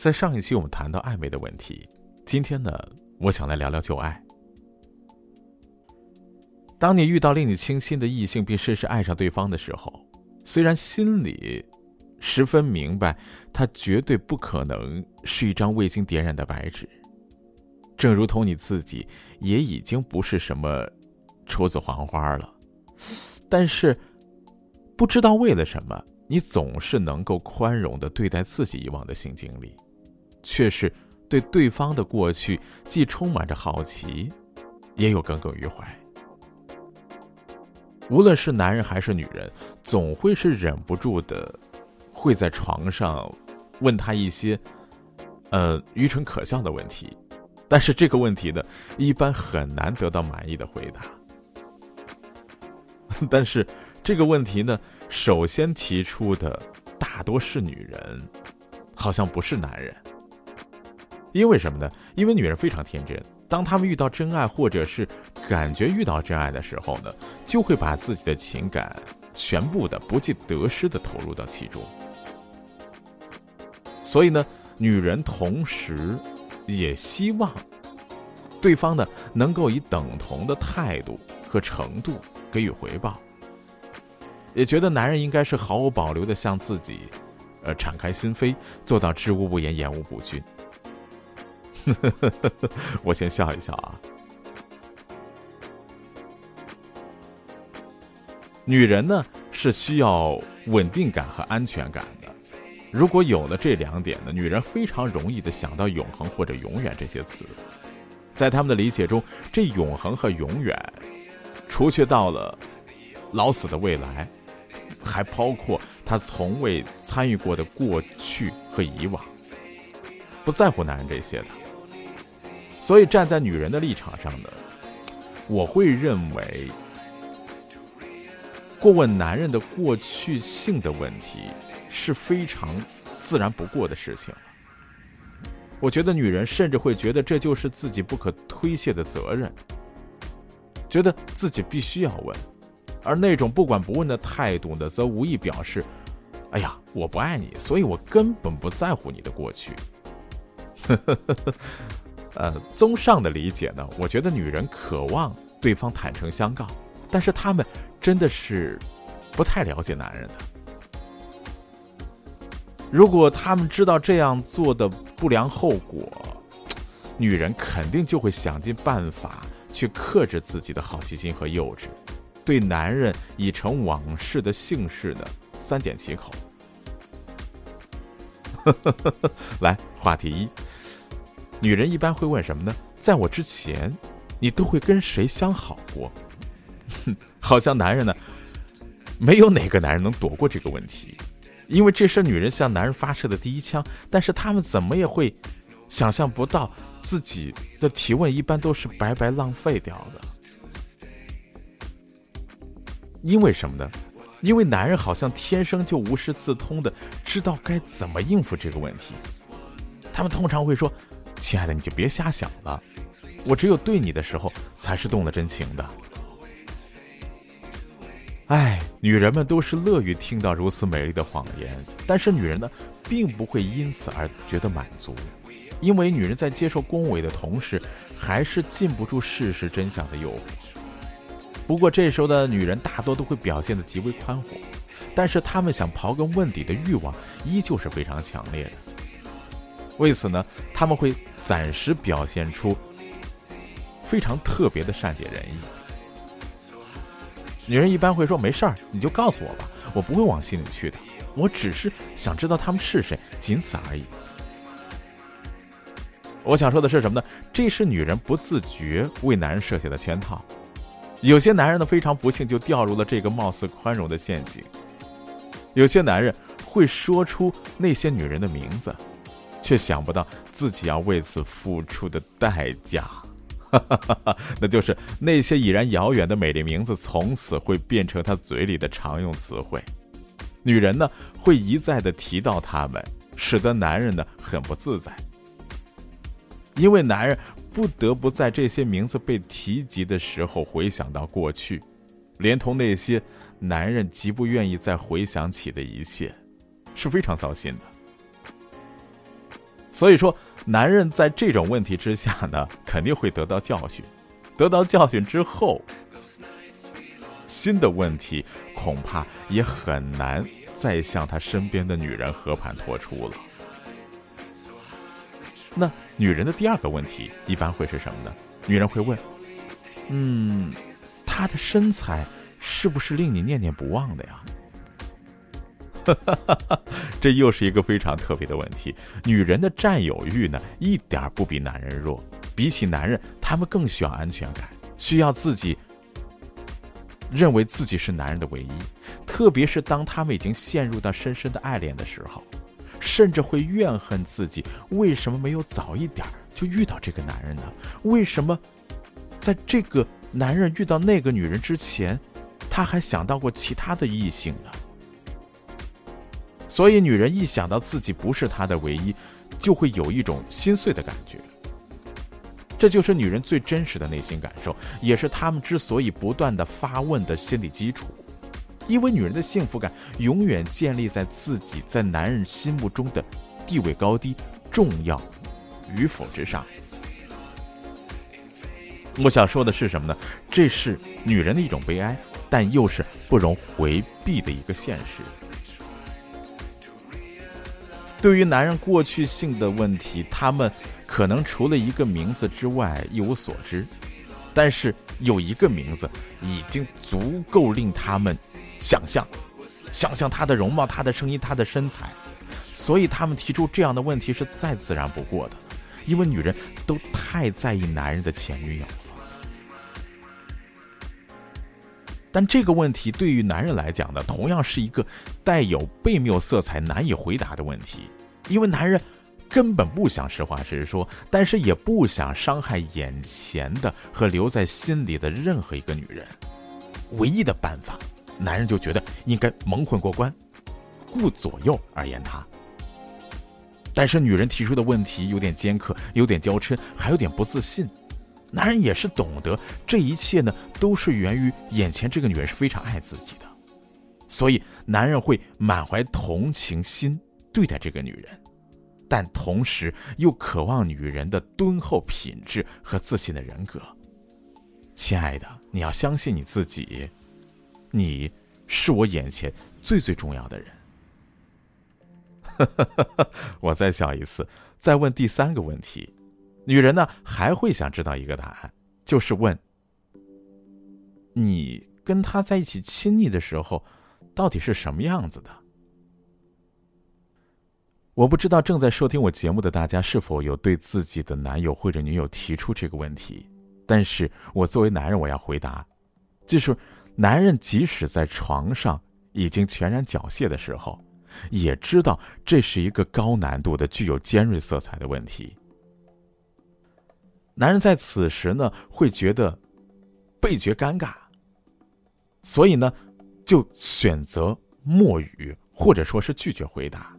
在上一期我们谈到暧昧的问题，今天呢，我想来聊聊旧爱。当你遇到令你倾心的异性，并深深爱上对方的时候，虽然心里十分明白，他绝对不可能是一张未经点染的白纸，正如同你自己也已经不是什么处子黄花了，但是不知道为了什么，你总是能够宽容的对待自己以往的性经历，却是对对方的过去既充满着好奇，也有耿耿于怀。无论是男人还是女人，总会是忍不住的，会在床上问他一些，呃，愚蠢可笑的问题。但是这个问题呢，一般很难得到满意的回答。但是这个问题呢，首先提出的大多是女人，好像不是男人。因为什么呢？因为女人非常天真。当她们遇到真爱，或者是感觉遇到真爱的时候呢，就会把自己的情感全部的不计得失的投入到其中。所以呢，女人同时也希望对方呢能够以等同的态度和程度给予回报，也觉得男人应该是毫无保留的向自己，呃，敞开心扉，做到知无不言，言无不尽。我先笑一笑啊。女人呢是需要稳定感和安全感的，如果有了这两点呢，女人非常容易的想到永恒或者永远这些词。在他们的理解中，这永恒和永远，除却到了老死的未来，还包括他从未参与过的过去和以往，不在乎男人这些的。所以，站在女人的立场上呢，我会认为，过问男人的过去性的问题是非常自然不过的事情。我觉得女人甚至会觉得这就是自己不可推卸的责任，觉得自己必须要问，而那种不管不问的态度呢，则无意表示：“哎呀，我不爱你，所以我根本不在乎你的过去。”呃，综上的理解呢，我觉得女人渴望对方坦诚相告，但是他们真的是不太了解男人的。如果他们知道这样做的不良后果，女人肯定就会想尽办法去克制自己的好奇心和幼稚，对男人已成往事的姓氏呢三缄其口。来，话题一。女人一般会问什么呢？在我之前，你都会跟谁相好过？哼 好像男人呢，没有哪个男人能躲过这个问题，因为这是女人向男人发射的第一枪。但是他们怎么也会想象不到，自己的提问一般都是白白浪费掉的。因为什么呢？因为男人好像天生就无师自通的知道该怎么应付这个问题。他们通常会说。亲爱的，你就别瞎想了。我只有对你的时候，才是动了真情的。哎，女人们都是乐于听到如此美丽的谎言，但是女人呢，并不会因此而觉得满足，因为女人在接受恭维的同时，还是禁不住事实真相的诱惑。不过这时候的女人大多都会表现的极为宽宏，但是她们想刨根问底的欲望依旧是非常强烈的。为此呢，他们会。暂时表现出非常特别的善解人意。女人一般会说：“没事儿，你就告诉我吧，我不会往心里去的。我只是想知道他们是谁，仅此而已。”我想说的是什么呢？这是女人不自觉为男人设下的圈套。有些男人呢，非常不幸就掉入了这个貌似宽容的陷阱。有些男人会说出那些女人的名字。却想不到自己要为此付出的代价，那就是那些已然遥远的美丽名字，从此会变成他嘴里的常用词汇。女人呢，会一再的提到他们，使得男人呢很不自在，因为男人不得不在这些名字被提及的时候回想到过去，连同那些男人极不愿意再回想起的一切，是非常糟心的。所以说，男人在这种问题之下呢，肯定会得到教训。得到教训之后，新的问题恐怕也很难再向他身边的女人和盘托出了。那女人的第二个问题一般会是什么呢？女人会问：“嗯，他的身材是不是令你念念不忘的呀？” 这又是一个非常特别的问题。女人的占有欲呢，一点不比男人弱。比起男人，他们更需要安全感，需要自己认为自己是男人的唯一。特别是当他们已经陷入到深深的爱恋的时候，甚至会怨恨自己为什么没有早一点就遇到这个男人呢？为什么在这个男人遇到那个女人之前，他还想到过其他的异性呢？所以，女人一想到自己不是他的唯一，就会有一种心碎的感觉。这就是女人最真实的内心感受，也是她们之所以不断的发问的心理基础。因为女人的幸福感永远建立在自己在男人心目中的地位高低、重要与否之上。我想说的是什么呢？这是女人的一种悲哀，但又是不容回避的一个现实。对于男人过去性的问题，他们。可能除了一个名字之外一无所知，但是有一个名字已经足够令他们想象，想象他的容貌、他的声音、他的身材，所以他们提出这样的问题是再自然不过的，因为女人都太在意男人的前女友。但这个问题对于男人来讲呢，同样是一个带有悖谬色彩、难以回答的问题，因为男人。根本不想实话实说，但是也不想伤害眼前的和留在心里的任何一个女人。唯一的办法，男人就觉得应该蒙混过关，顾左右而言他。但是女人提出的问题有点尖刻，有点娇嗔，还有点不自信。男人也是懂得这一切呢，都是源于眼前这个女人是非常爱自己的，所以男人会满怀同情心对待这个女人。但同时又渴望女人的敦厚品质和自信的人格。亲爱的，你要相信你自己，你是我眼前最最重要的人。我再笑一次，再问第三个问题，女人呢还会想知道一个答案，就是问：你跟他在一起亲昵的时候，到底是什么样子的？我不知道正在收听我节目的大家是否有对自己的男友或者女友提出这个问题，但是我作为男人，我要回答，就是男人即使在床上已经全然缴械的时候，也知道这是一个高难度的、具有尖锐色彩的问题。男人在此时呢，会觉得倍觉尴尬，所以呢，就选择默语，或者说是拒绝回答。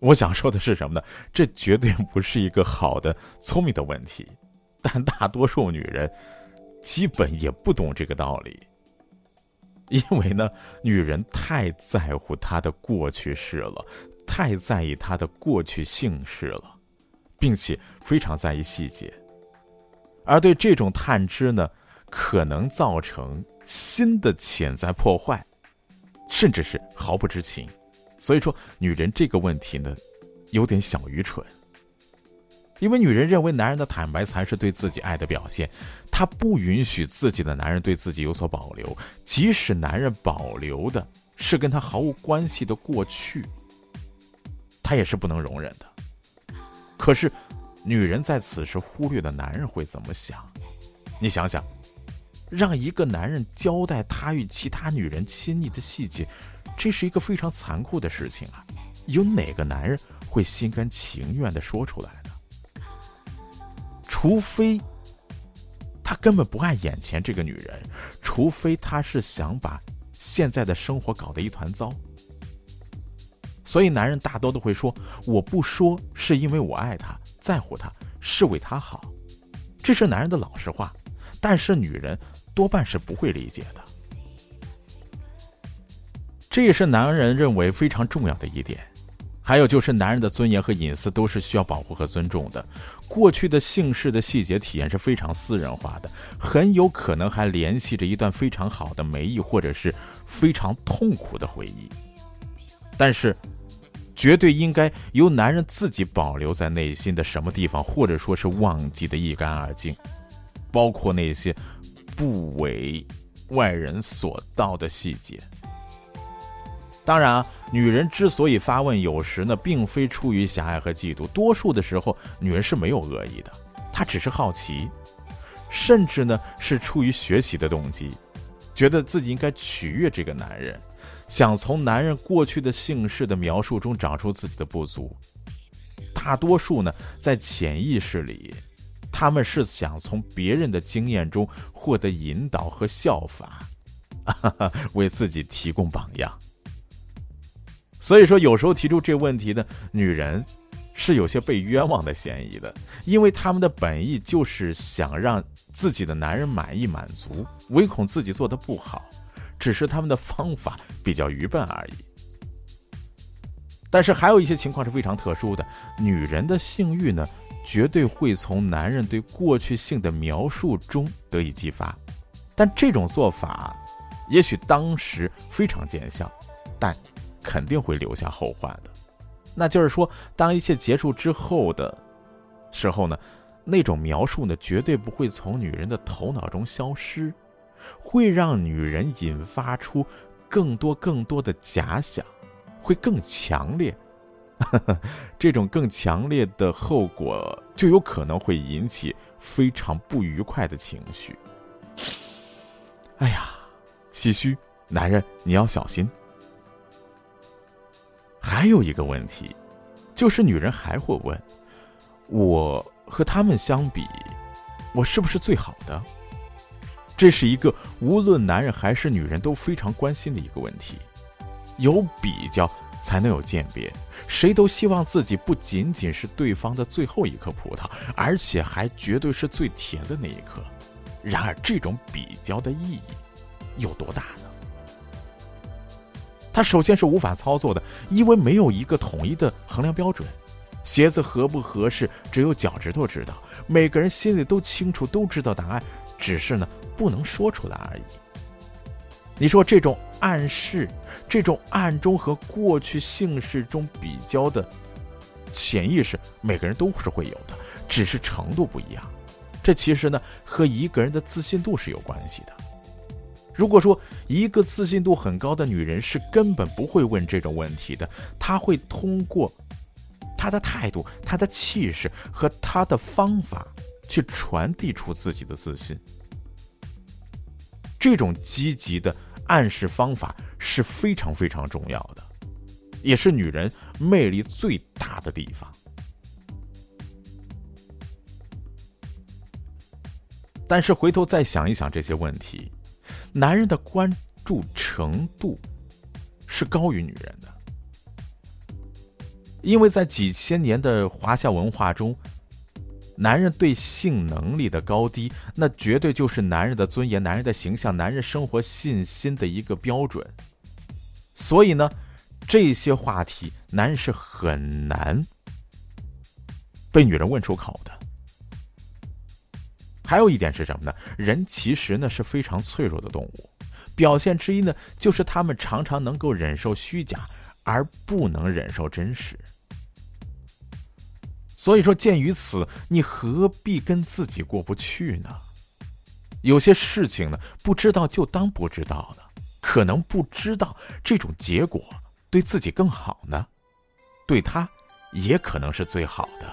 我想说的是什么呢？这绝对不是一个好的、聪明的问题，但大多数女人基本也不懂这个道理，因为呢，女人太在乎她的过去式了，太在意她的过去姓氏了，并且非常在意细节，而对这种探知呢，可能造成新的潜在破坏，甚至是毫不知情。所以说，女人这个问题呢，有点小愚蠢。因为女人认为男人的坦白才是对自己爱的表现，她不允许自己的男人对自己有所保留，即使男人保留的是跟她毫无关系的过去，她也是不能容忍的。可是，女人在此时忽略了男人会怎么想。你想想，让一个男人交代他与其他女人亲昵的细节。这是一个非常残酷的事情啊！有哪个男人会心甘情愿的说出来呢？除非他根本不爱眼前这个女人，除非他是想把现在的生活搞得一团糟。所以，男人大多都会说：“我不说是因为我爱他，在乎他，是为他好。”这是男人的老实话，但是女人多半是不会理解的。这也是男人认为非常重要的一点，还有就是男人的尊严和隐私都是需要保护和尊重的。过去的姓氏的细节体验是非常私人化的，很有可能还联系着一段非常好的美意或者是非常痛苦的回忆。但是，绝对应该由男人自己保留在内心的什么地方，或者说是忘记的一干二净，包括那些不为外人所道的细节。当然啊，女人之所以发问，有时呢，并非出于狭隘和嫉妒，多数的时候，女人是没有恶意的，她只是好奇，甚至呢，是出于学习的动机，觉得自己应该取悦这个男人，想从男人过去的姓氏的描述中找出自己的不足。大多数呢，在潜意识里，他们是想从别人的经验中获得引导和效法，为自己提供榜样。所以说，有时候提出这问题的女人，是有些被冤枉的嫌疑的，因为他们的本意就是想让自己的男人满意满足，唯恐自己做的不好，只是他们的方法比较愚笨而已。但是还有一些情况是非常特殊的，女人的性欲呢，绝对会从男人对过去性的描述中得以激发，但这种做法，也许当时非常见效，但。肯定会留下后患的，那就是说，当一切结束之后的时候呢，那种描述呢，绝对不会从女人的头脑中消失，会让女人引发出更多更多的假想，会更强烈。这种更强烈的后果，就有可能会引起非常不愉快的情绪。哎呀，唏嘘，男人你要小心。还有一个问题，就是女人还会问：我和他们相比，我是不是最好的？这是一个无论男人还是女人都非常关心的一个问题。有比较才能有鉴别，谁都希望自己不仅仅是对方的最后一颗葡萄，而且还绝对是最甜的那一颗。然而，这种比较的意义有多大呢？它首先是无法操作的，因为没有一个统一的衡量标准。鞋子合不合适，只有脚趾头知道。每个人心里都清楚，都知道答案，只是呢不能说出来而已。你说这种暗示，这种暗中和过去姓氏中比较的潜意识，每个人都是会有的，只是程度不一样。这其实呢和一个人的自信度是有关系的。如果说一个自信度很高的女人是根本不会问这种问题的，她会通过她的态度、她的气势和她的方法去传递出自己的自信。这种积极的暗示方法是非常非常重要的，也是女人魅力最大的地方。但是回头再想一想这些问题。男人的关注程度是高于女人的，因为在几千年的华夏文化中，男人对性能力的高低，那绝对就是男人的尊严、男人的形象、男人生活信心的一个标准。所以呢，这些话题，男人是很难被女人问出口的。还有一点是什么呢？人其实呢是非常脆弱的动物，表现之一呢就是他们常常能够忍受虚假，而不能忍受真实。所以说，鉴于此，你何必跟自己过不去呢？有些事情呢，不知道就当不知道了，可能不知道这种结果对自己更好呢，对他也可能是最好的。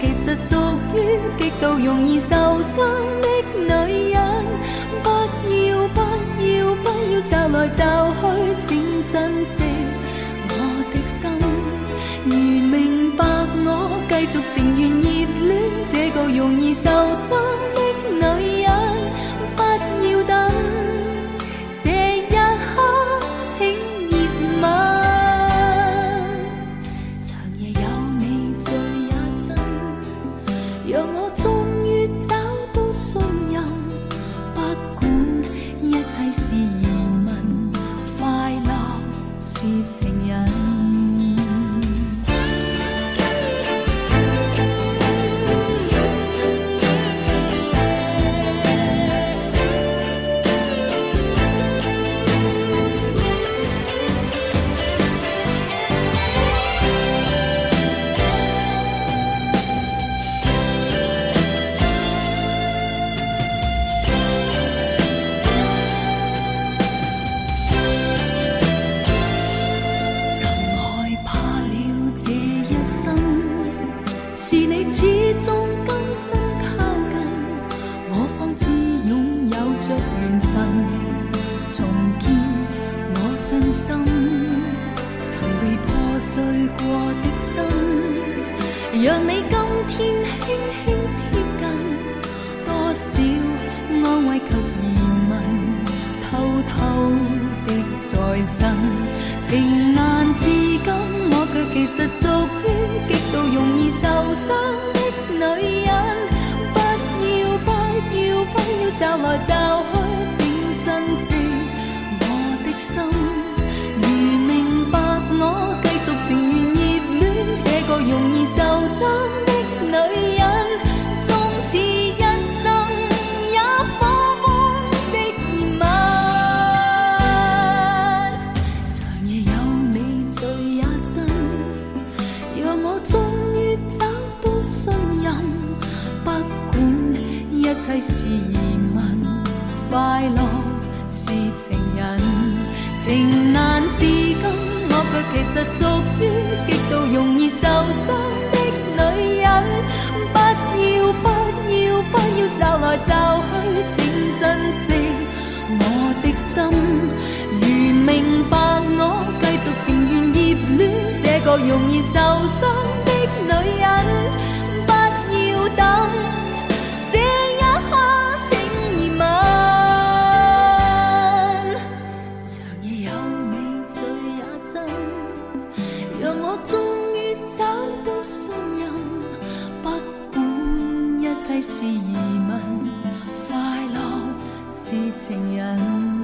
其实属于极度容易受伤的女人。不要不要不要找来找去，请珍惜我的心。如明白我，继续情愿热恋这个容易受伤的让你今天轻轻贴近，多少安慰及疑问，偷偷的在身。情难自禁，我却其实属于极度容易受伤的女人。不要不要不要找来找去，容易受。伤的女人，终此一生也火光的热吻。长夜有你醉也真，让我终于找到信任。不管一切是疑问，快乐是情人，情难自禁，我却其实属于极度容易受伤的女人。不要不要不要找来找去，请珍惜我的心。如明白我，继续情愿热恋这个容易受伤的女人。不要等，让我终于找到信任。不管一切是疑问，快乐是情人。